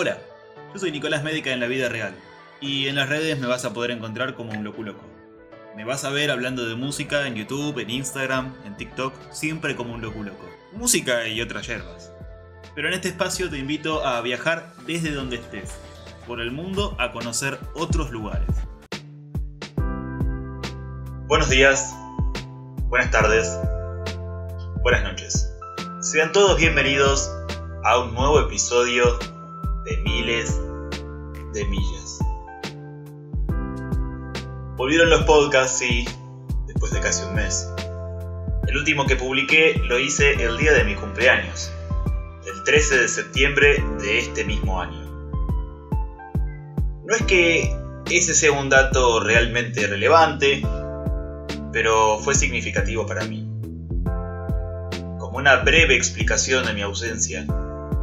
Hola, yo soy Nicolás Médica en la vida real y en las redes me vas a poder encontrar como un loco loco. Me vas a ver hablando de música en YouTube, en Instagram, en TikTok, siempre como un loco loco. Música y otras yerbas. Pero en este espacio te invito a viajar desde donde estés, por el mundo a conocer otros lugares. Buenos días, buenas tardes, buenas noches. Sean todos bienvenidos a un nuevo episodio de miles de millas. Volvieron los podcasts, sí, después de casi un mes. El último que publiqué lo hice el día de mi cumpleaños, el 13 de septiembre de este mismo año. No es que ese sea un dato realmente relevante, pero fue significativo para mí. Como una breve explicación de mi ausencia,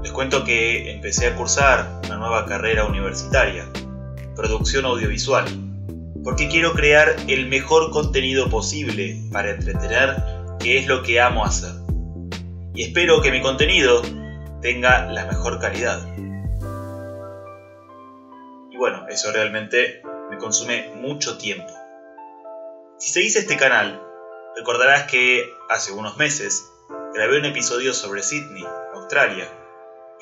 les cuento que empecé a cursar una nueva carrera universitaria, producción audiovisual, porque quiero crear el mejor contenido posible para entretener, que es lo que amo hacer. Y espero que mi contenido tenga la mejor calidad. Y bueno, eso realmente me consume mucho tiempo. Si seguís este canal, recordarás que hace unos meses grabé un episodio sobre Sydney, Australia,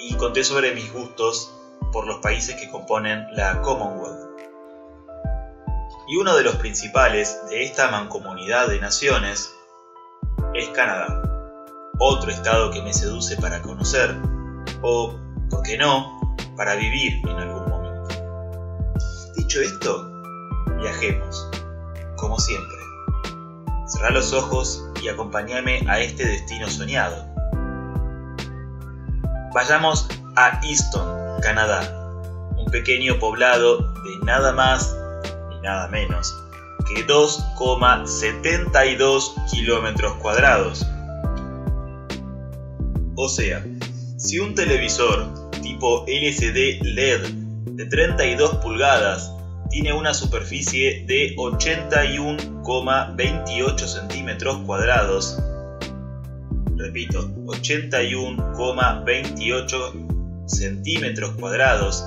y conté sobre mis gustos por los países que componen la Commonwealth. Y uno de los principales de esta mancomunidad de naciones es Canadá, otro estado que me seduce para conocer, o, por qué no, para vivir en algún momento. Dicho esto, viajemos, como siempre. Cerrá los ojos y acompáñame a este destino soñado Vayamos a Easton, Canadá, un pequeño poblado de nada más ni nada menos que 2,72 kilómetros cuadrados. O sea, si un televisor tipo LCD LED de 32 pulgadas tiene una superficie de 81,28 centímetros cuadrados, repito, 81,28 centímetros cuadrados,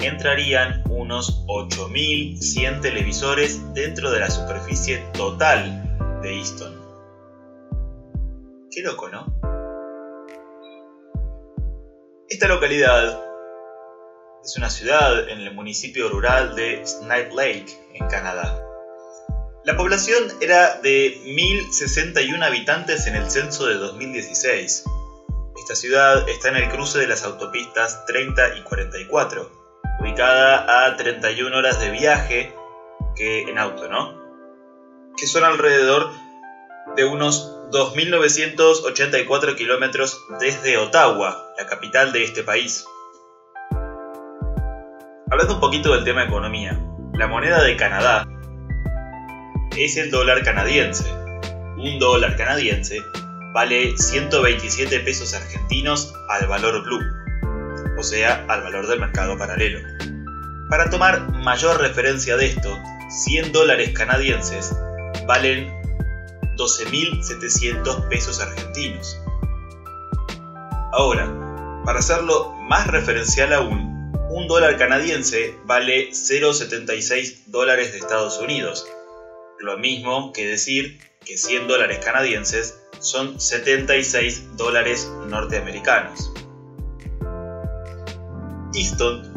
entrarían unos 8.100 televisores dentro de la superficie total de Easton. Qué loco, ¿no? Esta localidad es una ciudad en el municipio rural de Snipe Lake, en Canadá. La población era de 1.061 habitantes en el censo de 2016. Esta ciudad está en el cruce de las autopistas 30 y 44, ubicada a 31 horas de viaje que en auto, ¿no? Que son alrededor de unos 2.984 kilómetros desde Ottawa, la capital de este país. Hablando un poquito del tema economía, la moneda de Canadá es el dólar canadiense. Un dólar canadiense vale 127 pesos argentinos al valor blue, o sea, al valor del mercado paralelo. Para tomar mayor referencia de esto, 100 dólares canadienses valen 12.700 pesos argentinos. Ahora, para hacerlo más referencial aún, un dólar canadiense vale 0,76 dólares de Estados Unidos, lo mismo que decir que 100 dólares canadienses son 76 dólares norteamericanos. Easton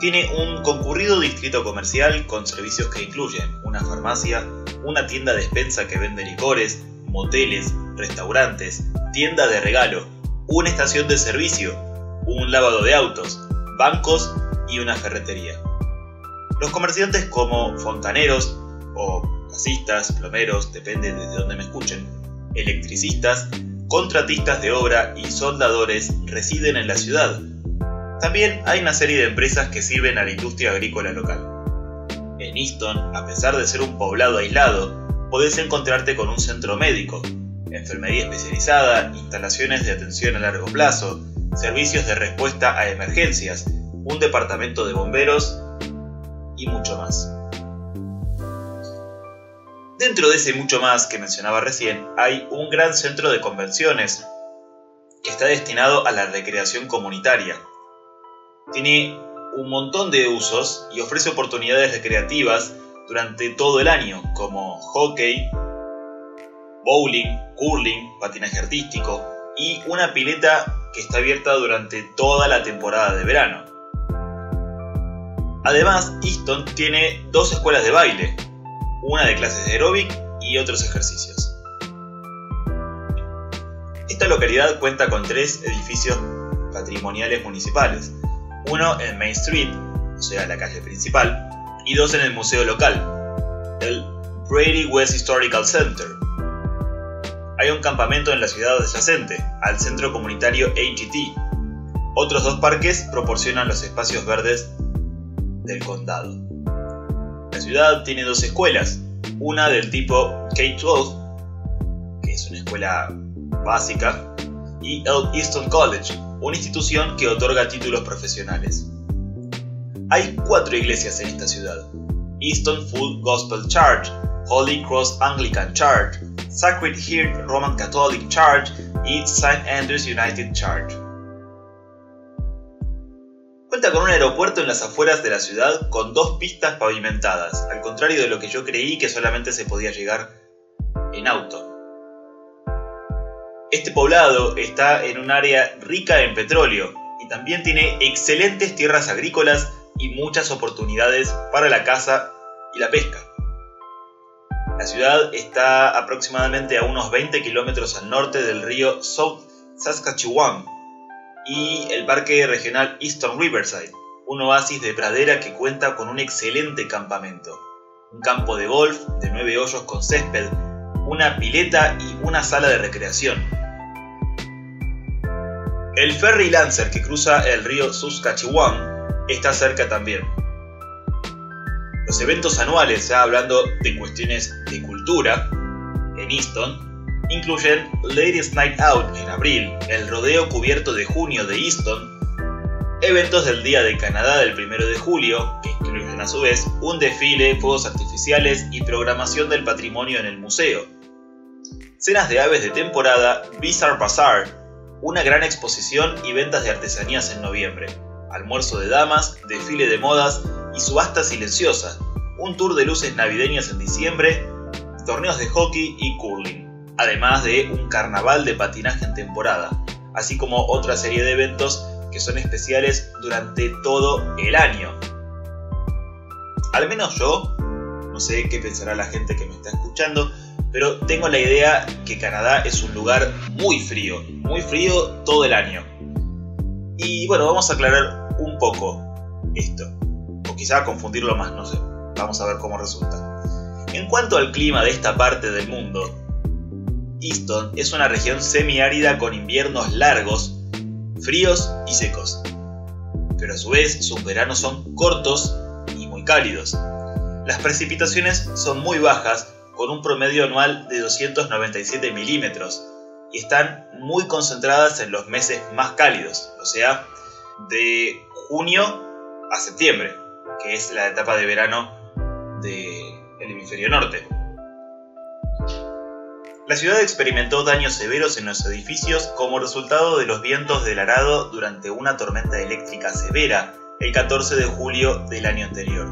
tiene un concurrido distrito comercial con servicios que incluyen una farmacia, una tienda de despensa que vende licores, moteles, restaurantes, tienda de regalo, una estación de servicio, un lavado de autos, bancos y una ferretería. Los comerciantes como fontaneros, o gasistas, plomeros, depende de dónde me escuchen, electricistas, contratistas de obra y soldadores residen en la ciudad. También hay una serie de empresas que sirven a la industria agrícola local. En Easton, a pesar de ser un poblado aislado, podés encontrarte con un centro médico, enfermería especializada, instalaciones de atención a largo plazo, servicios de respuesta a emergencias, un departamento de bomberos y mucho más. Dentro de ese mucho más que mencionaba recién, hay un gran centro de convenciones que está destinado a la recreación comunitaria. Tiene un montón de usos y ofrece oportunidades recreativas durante todo el año, como hockey, bowling, curling, patinaje artístico y una pileta que está abierta durante toda la temporada de verano. Además, Easton tiene dos escuelas de baile, una de clases de aeróbic y otros ejercicios. Esta localidad cuenta con tres edificios patrimoniales municipales, uno en Main Street, o sea, la calle principal, y dos en el museo local, el Brady West Historical Center. Hay un campamento en la ciudad adyacente, al centro comunitario AGT. Otros dos parques proporcionan los espacios verdes del condado. Ciudad tiene dos escuelas, una del tipo K-12, que es una escuela básica, y el Easton College, una institución que otorga títulos profesionales. Hay cuatro iglesias en esta ciudad. Easton Full Gospel Church, Holy Cross Anglican Church, Sacred Heart Roman Catholic Church y St. Andrews United Church. Cuenta con un aeropuerto en las afueras de la ciudad con dos pistas pavimentadas, al contrario de lo que yo creí que solamente se podía llegar en auto. Este poblado está en un área rica en petróleo y también tiene excelentes tierras agrícolas y muchas oportunidades para la caza y la pesca. La ciudad está aproximadamente a unos 20 kilómetros al norte del río South Saskatchewan y el Parque Regional Eastern Riverside, un oasis de pradera que cuenta con un excelente campamento, un campo de golf de 9 hoyos con césped, una pileta y una sala de recreación. El ferry Lancer que cruza el río Saskatchewan está cerca también. Los eventos anuales, ya hablando de cuestiones de cultura, en Easton, incluyen Ladies Night Out en abril, el rodeo cubierto de junio de Easton, eventos del Día de Canadá del 1 de julio, que incluyen a su vez un desfile, fuegos artificiales y programación del patrimonio en el museo, cenas de aves de temporada, Bizarre Bazaar, una gran exposición y ventas de artesanías en noviembre, almuerzo de damas, desfile de modas y subasta silenciosa, un tour de luces navideñas en diciembre, torneos de hockey y curling, además de un carnaval de patinaje en temporada, así como otra serie de eventos que son especiales durante todo el año. Al menos yo, no sé qué pensará la gente que me está escuchando, pero tengo la idea que Canadá es un lugar muy frío, muy frío todo el año. Y bueno, vamos a aclarar un poco esto, o quizá confundirlo más, no sé, vamos a ver cómo resulta. En cuanto al clima de esta parte del mundo, Easton es una región semiárida con inviernos largos, fríos y secos, pero a su vez sus veranos son cortos y muy cálidos. Las precipitaciones son muy bajas con un promedio anual de 297 milímetros y están muy concentradas en los meses más cálidos, o sea, de junio a septiembre, que es la etapa de verano del hemisferio norte. La ciudad experimentó daños severos en los edificios como resultado de los vientos del arado durante una tormenta eléctrica severa el 14 de julio del año anterior.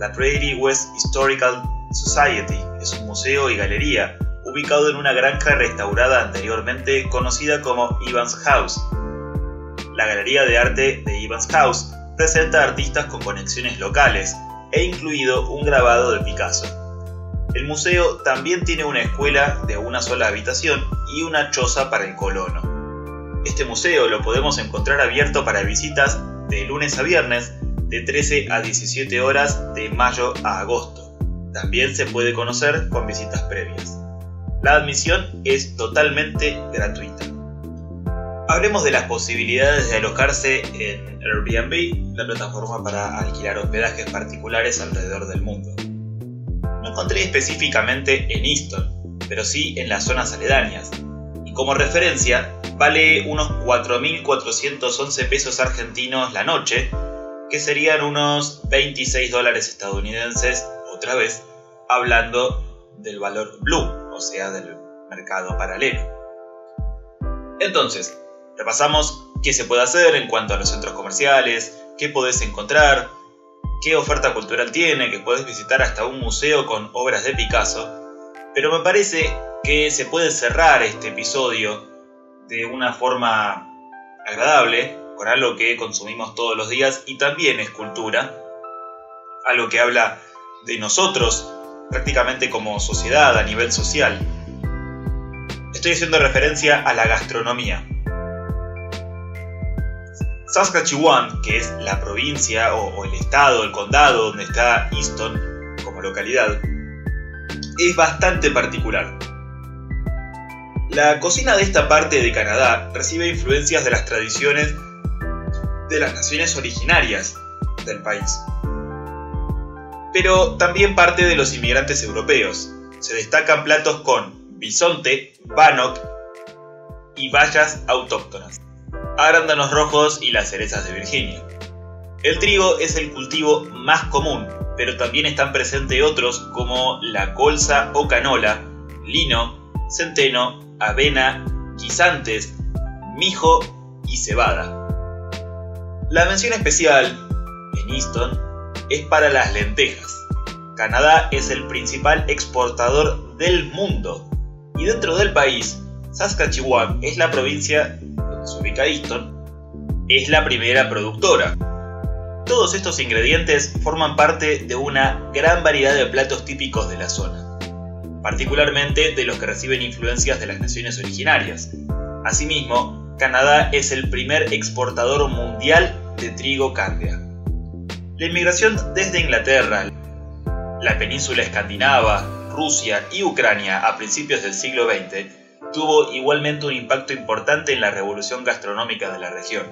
La Prairie West Historical Society es un museo y galería ubicado en una granja restaurada anteriormente conocida como Evans House. La Galería de Arte de Evans House presenta artistas con conexiones locales e incluido un grabado de Picasso. El museo también tiene una escuela de una sola habitación y una choza para el colono. Este museo lo podemos encontrar abierto para visitas de lunes a viernes de 13 a 17 horas de mayo a agosto. También se puede conocer con visitas previas. La admisión es totalmente gratuita. Hablemos de las posibilidades de alojarse en Airbnb, la plataforma para alquilar hospedajes particulares alrededor del mundo. No encontré específicamente en Easton, pero sí en las zonas aledañas. Y como referencia, vale unos 4.411 pesos argentinos la noche, que serían unos 26 dólares estadounidenses otra vez hablando del valor blue, o sea, del mercado paralelo. Entonces, repasamos qué se puede hacer en cuanto a los centros comerciales, qué podés encontrar, qué oferta cultural tiene, que podés visitar hasta un museo con obras de Picasso. Pero me parece que se puede cerrar este episodio de una forma agradable, con algo que consumimos todos los días y también es cultura, algo que habla de nosotros prácticamente como sociedad, a nivel social. Estoy haciendo referencia a la gastronomía. Saskatchewan, que es la provincia o, el estado, el condado donde está Easton como localidad, es bastante particular. La cocina de esta parte de Canadá recibe influencias de las tradiciones de las naciones originarias del país, pero también parte de los inmigrantes europeos. Se destacan platos con bisonte, bannock y bayas autóctonas arándanos rojos y las cerezas de Virginia. El trigo es el cultivo más común, pero también están presentes otros como la colza o canola, lino, centeno, avena, guisantes, mijo y cebada. La mención especial en Easton es para las lentejas. Canadá es el principal exportador del mundo y dentro del país, Saskatchewan es la provincia se ubica Easton, es la primera productora. Todos estos ingredientes forman parte de una gran variedad de platos típicos de la zona, particularmente de los que reciben influencias de las naciones originarias. Asimismo, Canadá es el primer exportador mundial de trigo candia. La inmigración desde Inglaterra, la península escandinava, Rusia y Ucrania a principios del siglo XX tuvo igualmente un impacto importante en la revolución gastronómica de la región.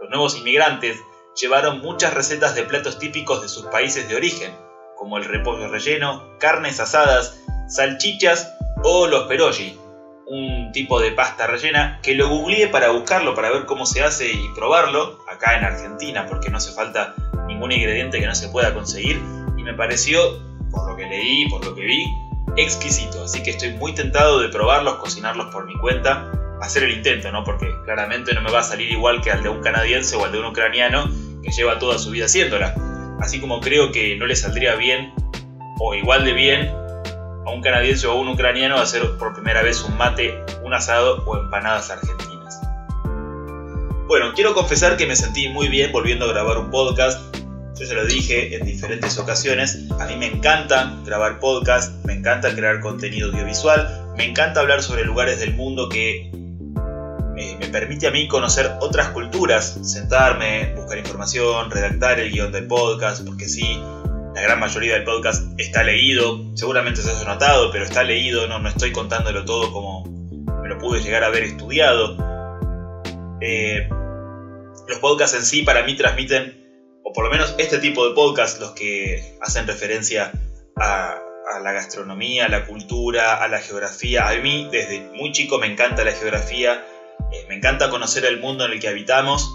Los nuevos inmigrantes llevaron muchas recetas de platos típicos de sus países de origen, como el repollo relleno, carnes asadas, salchichas o los perogi, un tipo de pasta rellena que lo googleé para buscarlo, para ver cómo se hace y probarlo, acá en Argentina, porque no hace falta ningún ingrediente que no se pueda conseguir, y me pareció, por lo que leí, por lo que vi, exquisito, así que estoy muy tentado de probarlos, cocinarlos por mi cuenta, hacer el intento, ¿no? Porque claramente no me va a salir igual que al de un canadiense o al de un ucraniano que lleva toda su vida haciéndola. Así como creo que no le saldría bien o igual de bien a un canadiense o a un ucraniano hacer por primera vez un mate, un asado o empanadas argentinas. Bueno, quiero confesar que me sentí muy bien volviendo a grabar un podcast yo se lo dije en diferentes ocasiones, a mí me encanta grabar podcast, me encanta crear contenido audiovisual, me encanta hablar sobre lugares del mundo que me, permite a mí conocer otras culturas, sentarme, buscar información, redactar el guion del podcast, porque sí, la gran mayoría del podcast está leído, seguramente se ha notado, pero está leído, no, no estoy contándolo todo como me lo pude llegar a haber estudiado. Eh, los podcasts en sí para mí transmiten o por lo menos este tipo de podcast, los que hacen referencia a, la gastronomía, a la cultura, a la geografía. A mí desde muy chico me encanta la geografía, eh, me encanta conocer el mundo en el que habitamos.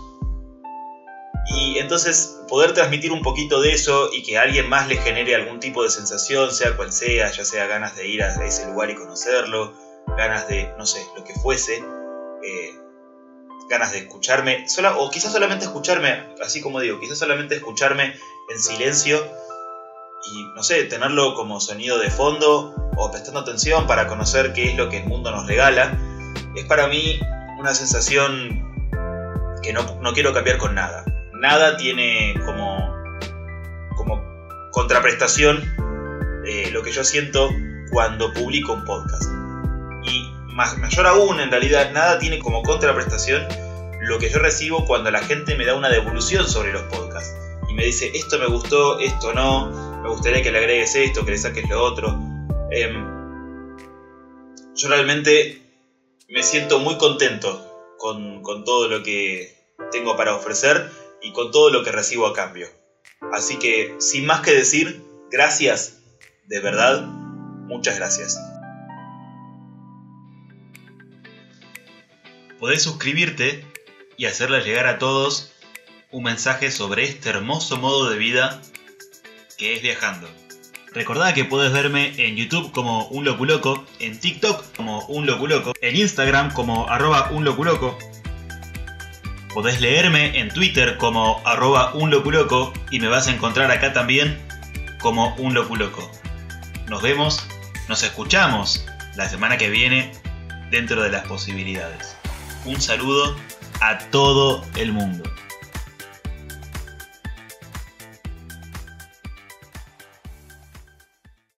Y entonces poder transmitir un poquito de eso y que a alguien más le genere algún tipo de sensación, sea cual sea, ya sea ganas de ir a ese lugar y conocerlo, ganas de, no sé, lo que fuese, eh, ganas de escucharme, o quizás solamente escucharme, así como digo, quizás solamente escucharme en silencio y, no sé, tenerlo como sonido de fondo o prestando atención para conocer qué es lo que el mundo nos regala, es para mí una sensación que no, no quiero cambiar con nada. Nada tiene como, como contraprestación eh, lo que yo siento cuando publico un podcast. Y mayor aún, en realidad, nada tiene como contraprestación lo que yo recibo cuando la gente me da una devolución sobre los podcasts. Y me dice, esto me gustó, esto no, me gustaría que le agregues esto, que le saques lo otro. Em, yo realmente me siento muy contento con, con todo lo que tengo para ofrecer y con todo lo que recibo a cambio. Así que, sin más que decir, gracias, de verdad, muchas gracias. Podés suscribirte y hacerle llegar a todos un mensaje sobre este hermoso modo de vida que es viajando. Recordá que puedes verme en YouTube como un loculoco, en TikTok como un loculoco, en Instagram como arroba un loculoco. Podés leerme en Twitter como arroba unloculoco y me vas a encontrar acá también como un loculoco. Nos vemos, nos escuchamos la semana que viene dentro de las posibilidades. Un saludo a todo el mundo.